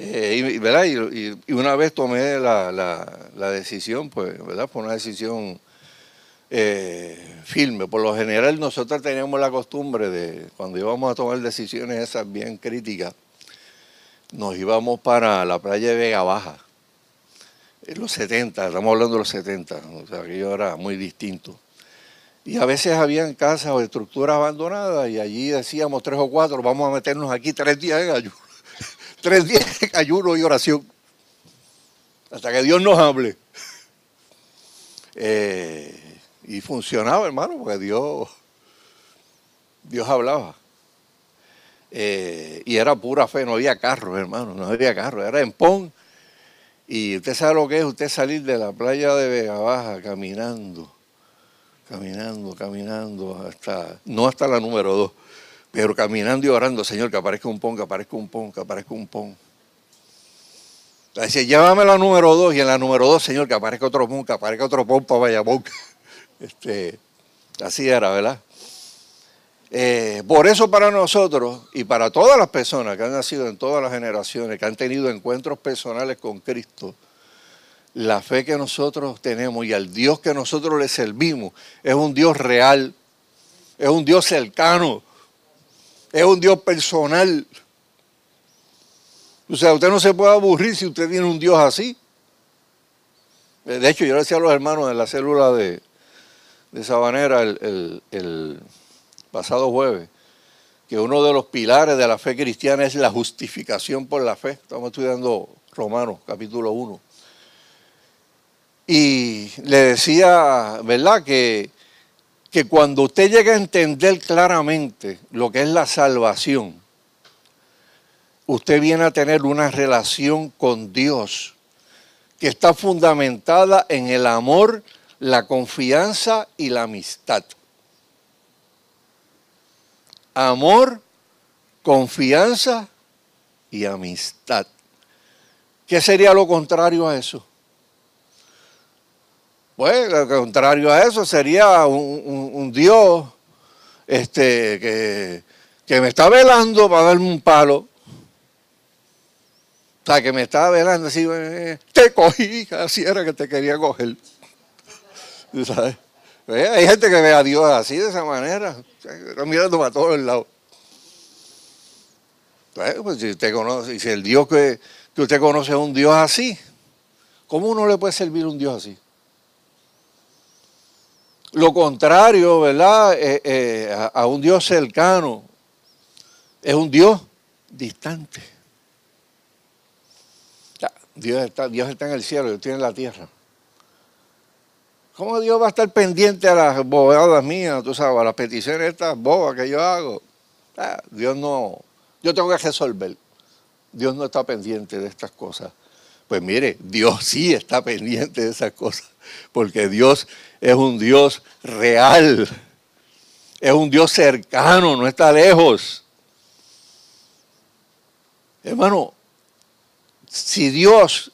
Eh, y, una vez tomé la, decisión, pues, ¿verdad? Fue una decisión eh, firme. Por lo general nosotros teníamos la costumbre de, cuando íbamos a tomar decisiones esas bien críticas, nos íbamos para la playa de Vega Baja. En los 70, estamos hablando de los 70, o sea, aquello era muy distinto. Y a veces habían casas o estructuras abandonadas y allí decíamos tres o cuatro, vamos a meternos aquí tres días en ayuno. (laughs) tres días ayuno y oración. Hasta que Dios nos hable. Eh, y funcionaba, hermano, porque Dios, Dios hablaba. Eh, y era pura fe, no había carro, hermano, no había carro, era en Pon. Y usted sabe lo que es usted salir de la playa de Vega Baja caminando caminando, caminando, hasta, no hasta la número dos, pero caminando y orando, Señor, que aparezca un pon, que aparezca un pon, que aparezca un pon. Dice, llévame la número dos, y en la número dos, Señor, que aparezca otro pon, que aparezca otro pon para Bayamón. (laughs) Este, así era, ¿verdad? Eh, por eso para nosotros y para todas las personas que han nacido en todas las generaciones, que han tenido encuentros personales con Cristo, la fe que nosotros tenemos y al Dios que nosotros le servimos es un Dios real, es un Dios cercano, es un Dios personal. O sea, usted no se puede aburrir si usted tiene un Dios así. De hecho, yo le decía a los hermanos de la célula de, Sabanera el, el pasado jueves que uno de los pilares de la fe cristiana es la justificación por la fe. Estamos estudiando Romanos capítulo 1. Y le decía, ¿verdad? Que, que cuando usted llega a entender claramente lo que es la salvación, usted viene a tener una relación con Dios que está fundamentada en el amor, la confianza y la amistad. Amor, confianza y amistad. ¿Qué sería lo contrario a eso? Pues lo contrario a eso sería un, Dios este, que, que, me está velando para darme un palo. Sea, que me está velando así, eh, te cogí, así era que te quería coger. ¿Sabes? Hay gente que ve a Dios así, de esa manera, mirando para todos lados. Pues, si usted conoce, si el Dios que, que usted conoce es un Dios así, ¿cómo uno le puede servir un Dios así? Lo contrario, ¿verdad? Eh, eh, a, un Dios cercano es un Dios distante. Dios está, Dios está en el cielo, Dios tiene en la tierra. ¿Cómo Dios va a estar pendiente a las bobadas mías, tú sabes, a las peticiones estas bobas que yo hago? Ah, Dios no, yo tengo que resolver. Dios no está pendiente de estas cosas. Pues mire, Dios sí está pendiente de esas cosas, porque Dios es un Dios real, es un Dios cercano, no está lejos. Hermano, si Dios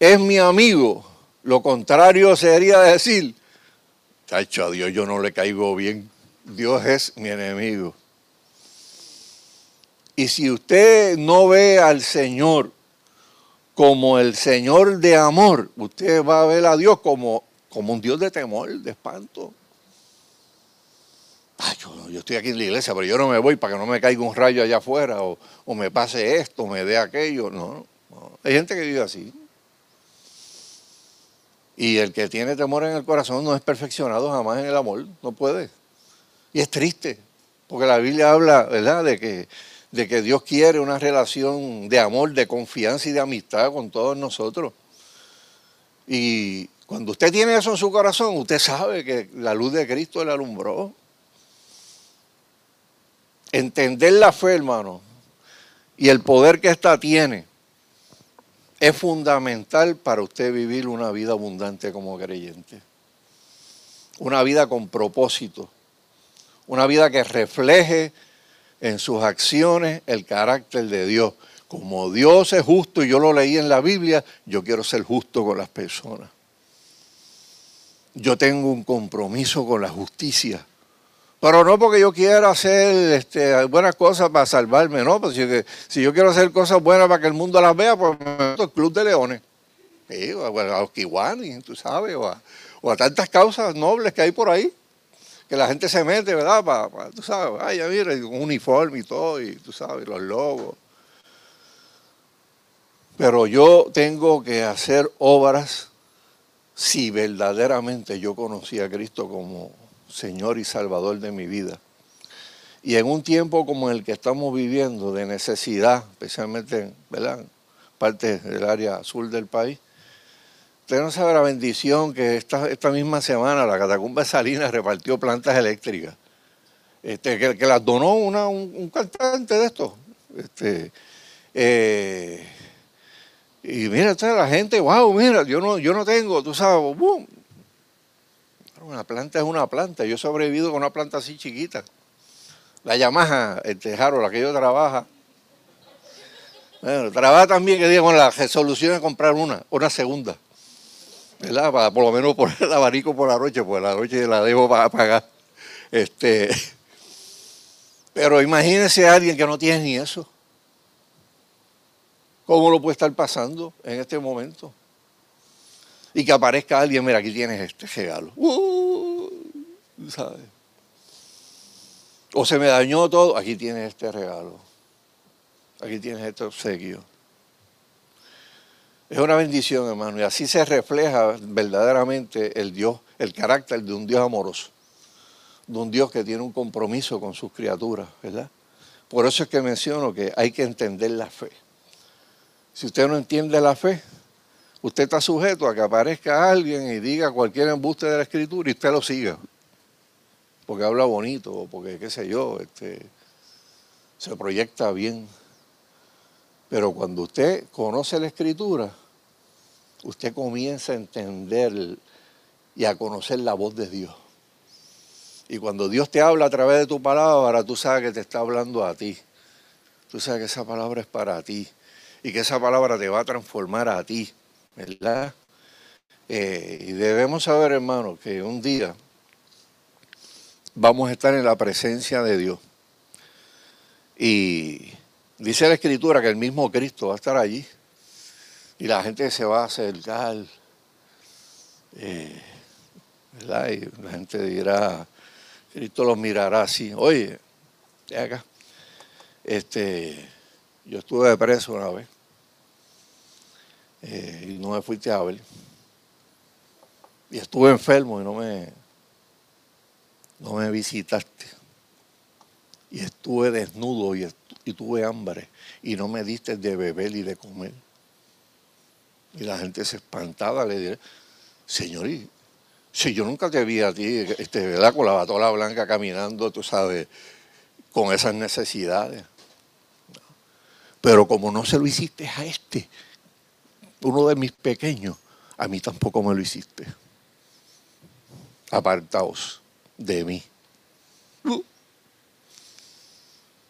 es mi amigo, lo contrario sería decir, tacho, a Dios yo no le caigo bien, Dios es mi enemigo. Y si usted no ve al Señor como el Señor de amor, usted va a ver a Dios como, como un Dios de temor, de espanto. Yo, estoy aquí en la iglesia, pero yo no me voy para que no me caiga un rayo allá afuera o, me pase esto, me dé aquello. No, no, hay gente que vive así. Y el que tiene temor en el corazón no es perfeccionado jamás en el amor, no puede. Y es triste, porque la Biblia habla, ¿verdad?, de que de que Dios quiere una relación de amor, de confianza y de amistad con todos nosotros. Y cuando usted tiene eso en su corazón, usted sabe que la luz de Cristo le alumbró. Entender la fe, hermano, y el poder que ésta tiene es fundamental para usted vivir una vida abundante como creyente. Una vida con propósito. Una vida que refleje en sus acciones el carácter de Dios. Como Dios es justo y yo lo leí en la Biblia, yo quiero ser justo con las personas. yo tengo un compromiso con la justicia. Pero no porque yo quiera hacer este, buenas cosas para salvarme, no. Pues si, si, yo quiero hacer cosas buenas para que el mundo las vea, pues me meto al Club de Leones. o a, los Kiwani, tú sabes, o a, tantas causas nobles que hay por ahí, que la gente se mete, ¿verdad? Tú sabes, ay, ya mira, un uniforme y todo, y tú sabes, los logos. Pero yo tengo que hacer obras si verdaderamente yo conocí a Cristo como Señor y Salvador de mi vida. Y en un tiempo como el que estamos viviendo, de necesidad, especialmente en parte del área sur del país, usted no sabe la bendición que esta, esta misma semana la Catacumba Salinas repartió plantas eléctricas, este, que, las donó una, un, cantante de estos. Este, eh, y mira, la gente, wow, mira, yo no, yo no tengo, tú sabes, boom. Una planta es una planta. Yo he sobrevivido con una planta así chiquita. La Yamaha, el tejaro, la que yo trabaja. Bueno, trabaja también, que diga, con la resolución de comprar una, una segunda. ¿Verdad? Para por lo menos poner el abanico por la noche, pues la noche la debo para pagar. Este, pero imagínese a alguien que no tiene ni eso. ¿Cómo lo puede estar pasando en este momento? Y que aparezca alguien, mira, aquí tienes este regalo. Uh, ¿sabes? O se me dañó todo, aquí tienes este regalo. Aquí tienes este obsequio. Es una bendición, hermano, y así se refleja verdaderamente el Dios, el carácter de un Dios amoroso, de un Dios que tiene un compromiso con sus criaturas, ¿verdad? Por eso es que menciono que hay que entender la fe. Si usted no entiende la fe, usted está sujeto a que aparezca alguien y diga cualquier embuste de la escritura y usted lo siga. Porque habla bonito, o porque qué sé yo, este, se proyecta bien. Pero cuando usted conoce la escritura, usted comienza a entender y a conocer la voz de Dios. Y cuando Dios te habla a través de tu palabra, tú sabes que te está hablando a ti. Tú sabes que esa palabra es para ti y que esa palabra te va a transformar a ti, ¿verdad? Eh, y debemos saber, hermano, que un día vamos a estar en la presencia de Dios. Y dice la Escritura que el mismo Cristo va a estar allí. Y la gente se va a acercar. Eh, ¿verdad? Y la gente dirá, Cristo los mirará así. Oye, acá. Este, yo estuve preso una vez eh, y no me fuiste a ver. Y estuve enfermo y no me, no me visitaste. Y estuve desnudo y, y tuve hambre y no me diste de beber y de comer. Y la gente se espantaba, le diré, Señor, si yo nunca te vi a ti, este, ¿verdad? Con la batola blanca caminando, tú sabes, con esas necesidades. Pero como no se lo hiciste a este, uno de mis pequeños, a mí tampoco me lo hiciste. Apartaos de mí.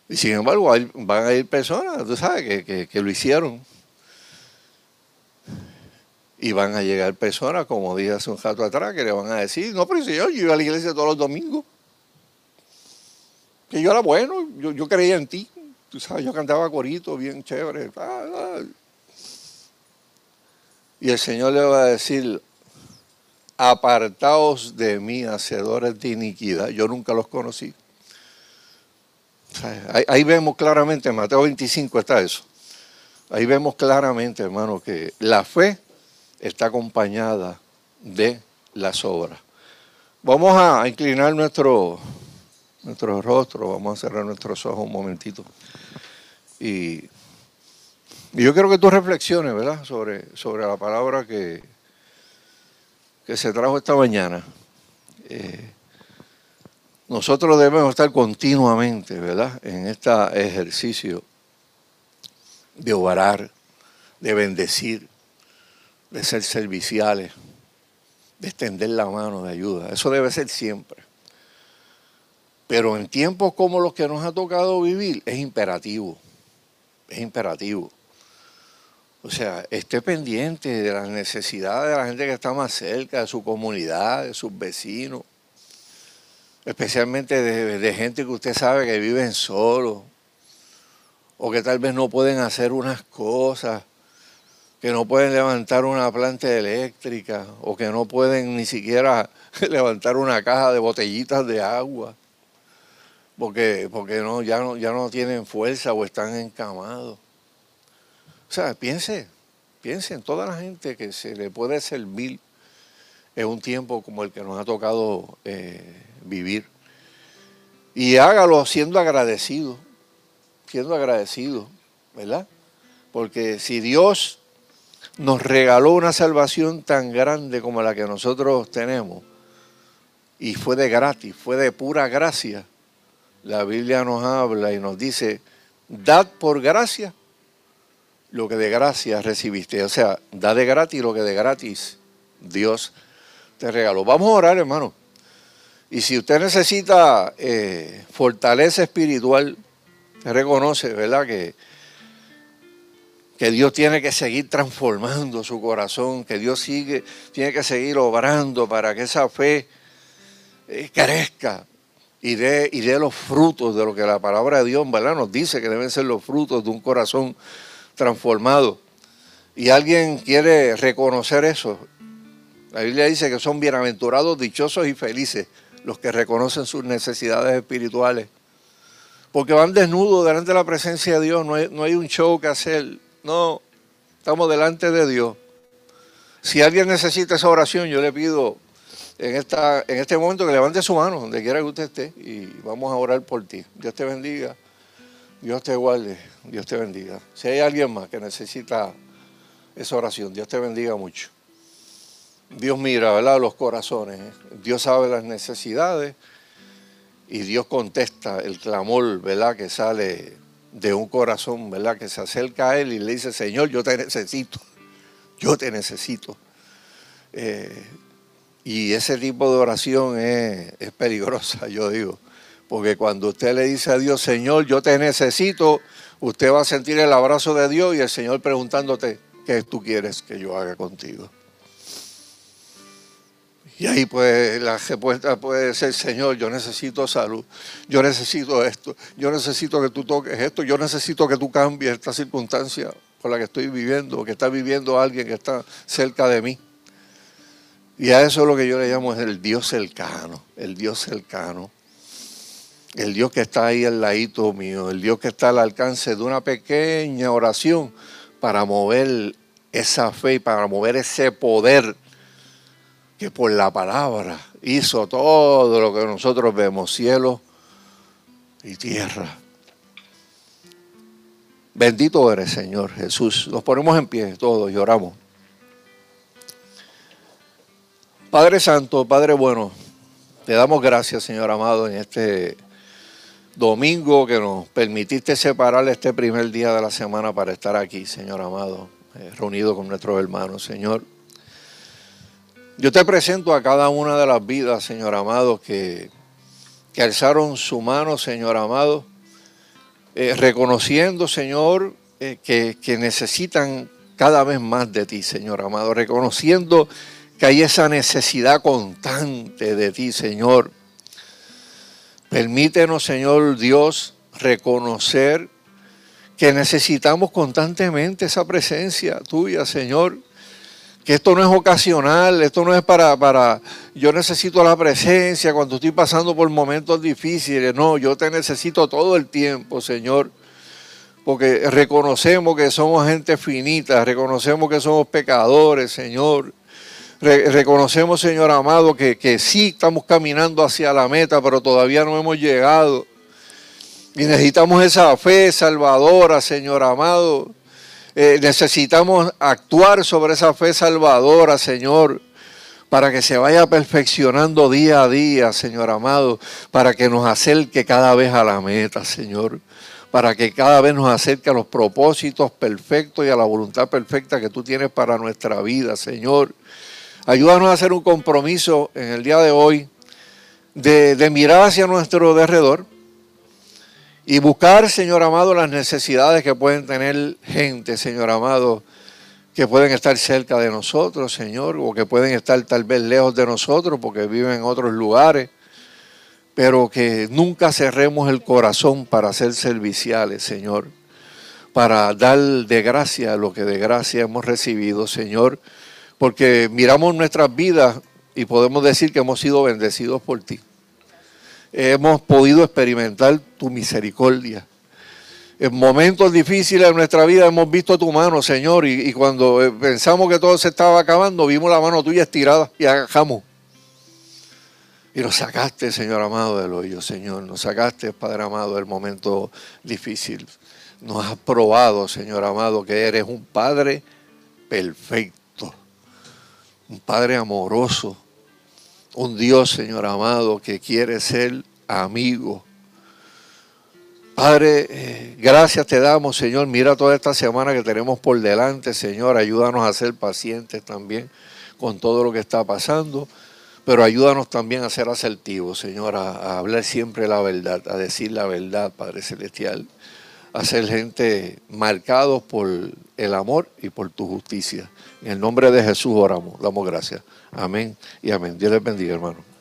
Y sin embargo, van a ir personas, tú sabes, que, lo hicieron. Y van a llegar personas, como dije hace un rato atrás, que le van a decir, no, pero señor, yo iba a la iglesia todos los domingos. Que yo era bueno, yo, yo creía en ti. Tú sabes, yo cantaba corito bien chévere. Y el Señor le va a decir, apartaos de mí, hacedores de iniquidad. Yo nunca los conocí. Ahí, vemos claramente, en Mateo 25 está eso. Ahí vemos claramente, hermano, que la fe está acompañada de las obras. Vamos a inclinar nuestro, nuestro rostro, vamos a cerrar nuestros ojos un momentito. Y, yo quiero que tú reflexiones, ¿verdad?, sobre, sobre la palabra que, que se trajo esta mañana. Eh, nosotros debemos estar continuamente, ¿verdad?, en este ejercicio de orar, de bendecir, de ser serviciales, de extender la mano de ayuda. Eso debe ser siempre. Pero en tiempos como los que nos ha tocado vivir es imperativo, es imperativo. O sea, esté pendiente de las necesidades de la gente que está más cerca, de su comunidad, de sus vecinos, especialmente de, gente que usted sabe que viven solos, o que tal vez no pueden hacer unas cosas, que no pueden levantar una planta eléctrica, o que no pueden ni siquiera (laughs) levantar una caja de botellitas de agua, porque, porque no, ya, no, ya no tienen fuerza o están encamados. O sea, piense, piense en toda la gente que se le puede servir en un tiempo como el que nos ha tocado eh, vivir. Y hágalo siendo agradecido, siendo agradecido, ¿verdad? Porque si Dios nos regaló una salvación tan grande como la que nosotros tenemos, y fue de gratis, fue de pura gracia, la Biblia nos habla y nos dice, dad por gracia lo que de gracia recibiste. O sea, da de gratis lo que de gratis Dios te regaló. Vamos a orar, hermano. Y si usted necesita eh, fortaleza espiritual, reconoce, ¿verdad? Que, que Dios tiene que seguir transformando su corazón, que Dios sigue, tiene que seguir obrando para que esa fe eh, crezca y dé, y los frutos de lo que la palabra de Dios, ¿verdad? Nos dice que deben ser los frutos de un corazón transformado. Y alguien quiere reconocer eso. La Biblia dice que son bienaventurados, dichosos y felices los que reconocen sus necesidades espirituales. Porque van desnudos delante de la presencia de Dios, no hay, no hay un show que hacer. No, estamos delante de Dios. Si alguien necesita esa oración, yo le pido en, esta, en este momento que levante su mano, donde quiera que usted esté, y vamos a orar por ti. Dios te bendiga. Dios te guarde, Dios te bendiga. Si hay alguien más que necesita esa oración, Dios te bendiga mucho. Dios mira, ¿verdad? Los corazones. ¿eh? Dios sabe las necesidades y Dios contesta el clamor, ¿verdad? Que sale de un corazón, ¿verdad? Que se acerca a Él y le dice, Señor, yo te necesito. Yo te necesito. Eh, y ese tipo de oración es, es peligrosa, (laughs) yo digo. Porque cuando usted le dice a Dios, Señor, yo te necesito, usted va a sentir el abrazo de Dios y el Señor preguntándote, ¿qué tú quieres que yo haga contigo? Y ahí pues la respuesta puede ser, Señor, yo necesito salud, yo necesito esto, yo necesito que tú toques esto, yo necesito que tú cambies esta circunstancia por la que estoy viviendo, que está viviendo alguien que está cerca de mí. Y a eso es lo que yo le llamo el Dios cercano, el Dios cercano. El Dios que está ahí al ladito mío, el Dios que está al alcance de una pequeña oración para mover esa fe y para mover ese poder que por la palabra hizo todo lo que nosotros vemos, cielo y tierra. Bendito eres, Señor Jesús. Nos ponemos en pie todos y oramos. Padre Santo, Padre bueno, te damos gracias, Señor amado, en este domingo que nos permitiste separar este primer día de la semana para estar aquí, Señor amado, eh, reunido con nuestros hermanos, Señor. Yo te presento a cada una de las vidas, Señor amado, que, que alzaron su mano, Señor amado, eh, reconociendo, Señor, eh, que, que necesitan cada vez más de ti, Señor amado, reconociendo que hay esa necesidad constante de ti, Señor Permítenos, Señor Dios, reconocer que necesitamos constantemente esa presencia tuya, Señor. Que esto no es ocasional, esto no es para, para, yo necesito la presencia cuando estoy pasando por momentos difíciles. No, yo te necesito todo el tiempo, Señor. Porque reconocemos que somos gente finita, reconocemos que somos pecadores, Señor reconocemos, Señor amado, que, que sí estamos caminando hacia la meta, pero todavía no hemos llegado. Y necesitamos esa fe salvadora, Señor amado. Eh, necesitamos actuar sobre esa fe salvadora, Señor, para que se vaya perfeccionando día a día, Señor amado, para que nos acerque cada vez a la meta, Señor, para que cada vez nos acerque a los propósitos perfectos y a la voluntad perfecta que tú tienes para nuestra vida, Señor. Ayúdanos a hacer un compromiso en el día de hoy de, mirar hacia nuestro derredor y buscar, Señor amado, las necesidades que pueden tener gente, Señor amado, que pueden estar cerca de nosotros, Señor, o que pueden estar tal vez lejos de nosotros porque viven en otros lugares, pero que nunca cerremos el corazón para ser serviciales, Señor, para dar de gracia lo que de gracia hemos recibido, Señor, porque miramos nuestras vidas y podemos decir que hemos sido bendecidos por ti. Hemos podido experimentar tu misericordia en momentos difíciles de nuestra vida hemos visto tu mano, Señor, y, cuando eh, pensamos que todo se estaba acabando, vimos la mano tuya estirada y agajamos. Y nos sacaste, Señor amado, del hoyo, Señor. Nos sacaste, Padre amado, del momento difícil. Nos has probado, Señor amado, que eres un Padre perfecto. Un Padre amoroso. Un Dios, Señor amado, que quiere ser amigo Padre, eh, gracias te damos, Señor. Mira toda esta semana que tenemos por delante, Señor. Ayúdanos a ser pacientes también con todo lo que está pasando, pero ayúdanos también a ser asertivos, Señor, a, hablar siempre la verdad, a decir la verdad, Padre Celestial, a ser gente marcados por el amor y por tu justicia. En el nombre de Jesús oramos, damos gracias. Amén y amén. Dios les bendiga, hermano.